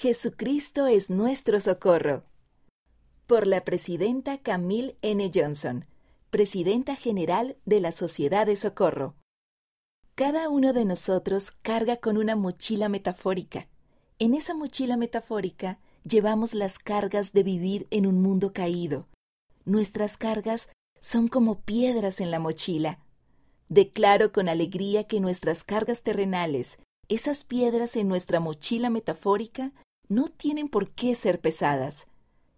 Jesucristo es nuestro socorro. Por la presidenta Camille N. Johnson, presidenta general de la Sociedad de Socorro. Cada uno de nosotros carga con una mochila metafórica. En esa mochila metafórica llevamos las cargas de vivir en un mundo caído. Nuestras cargas son como piedras en la mochila. Declaro con alegría que nuestras cargas terrenales, esas piedras en nuestra mochila metafórica, no tienen por qué ser pesadas.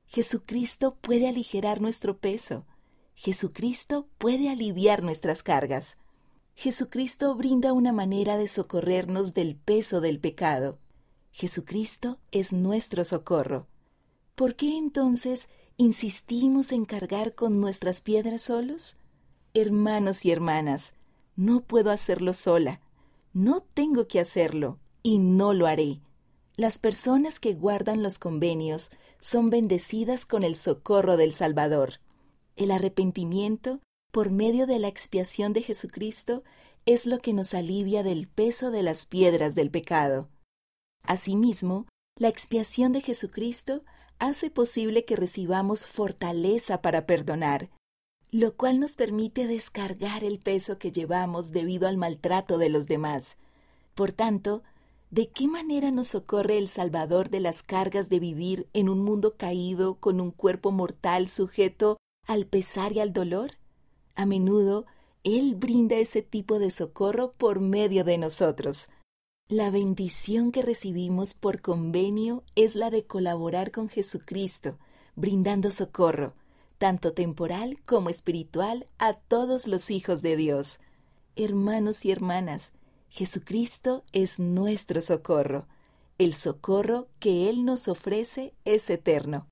Jesucristo puede aligerar nuestro peso. Jesucristo puede aliviar nuestras cargas. Jesucristo brinda una manera de socorrernos del peso del pecado. Jesucristo es nuestro socorro. ¿Por qué entonces insistimos en cargar con nuestras piedras solos? Hermanos y hermanas, no puedo hacerlo sola. No tengo que hacerlo y no lo haré. Las personas que guardan los convenios son bendecidas con el socorro del Salvador. El arrepentimiento, por medio de la expiación de Jesucristo, es lo que nos alivia del peso de las piedras del pecado. Asimismo, la expiación de Jesucristo hace posible que recibamos fortaleza para perdonar, lo cual nos permite descargar el peso que llevamos debido al maltrato de los demás. Por tanto, ¿de qué manera nos socorre el Salvador de las cargas de vivir en un mundo caído con un cuerpo mortal sujeto al pesar y al dolor? A menudo, Él brinda ese tipo de socorro por medio de nosotros. La bendición que recibimos por convenio es la de colaborar con Jesucristo, brindando socorro, tanto temporal como espiritual, a todos los hijos de Dios. Hermanos y hermanas, Jesucristo es nuestro socorro. El socorro que Él nos ofrece es eterno.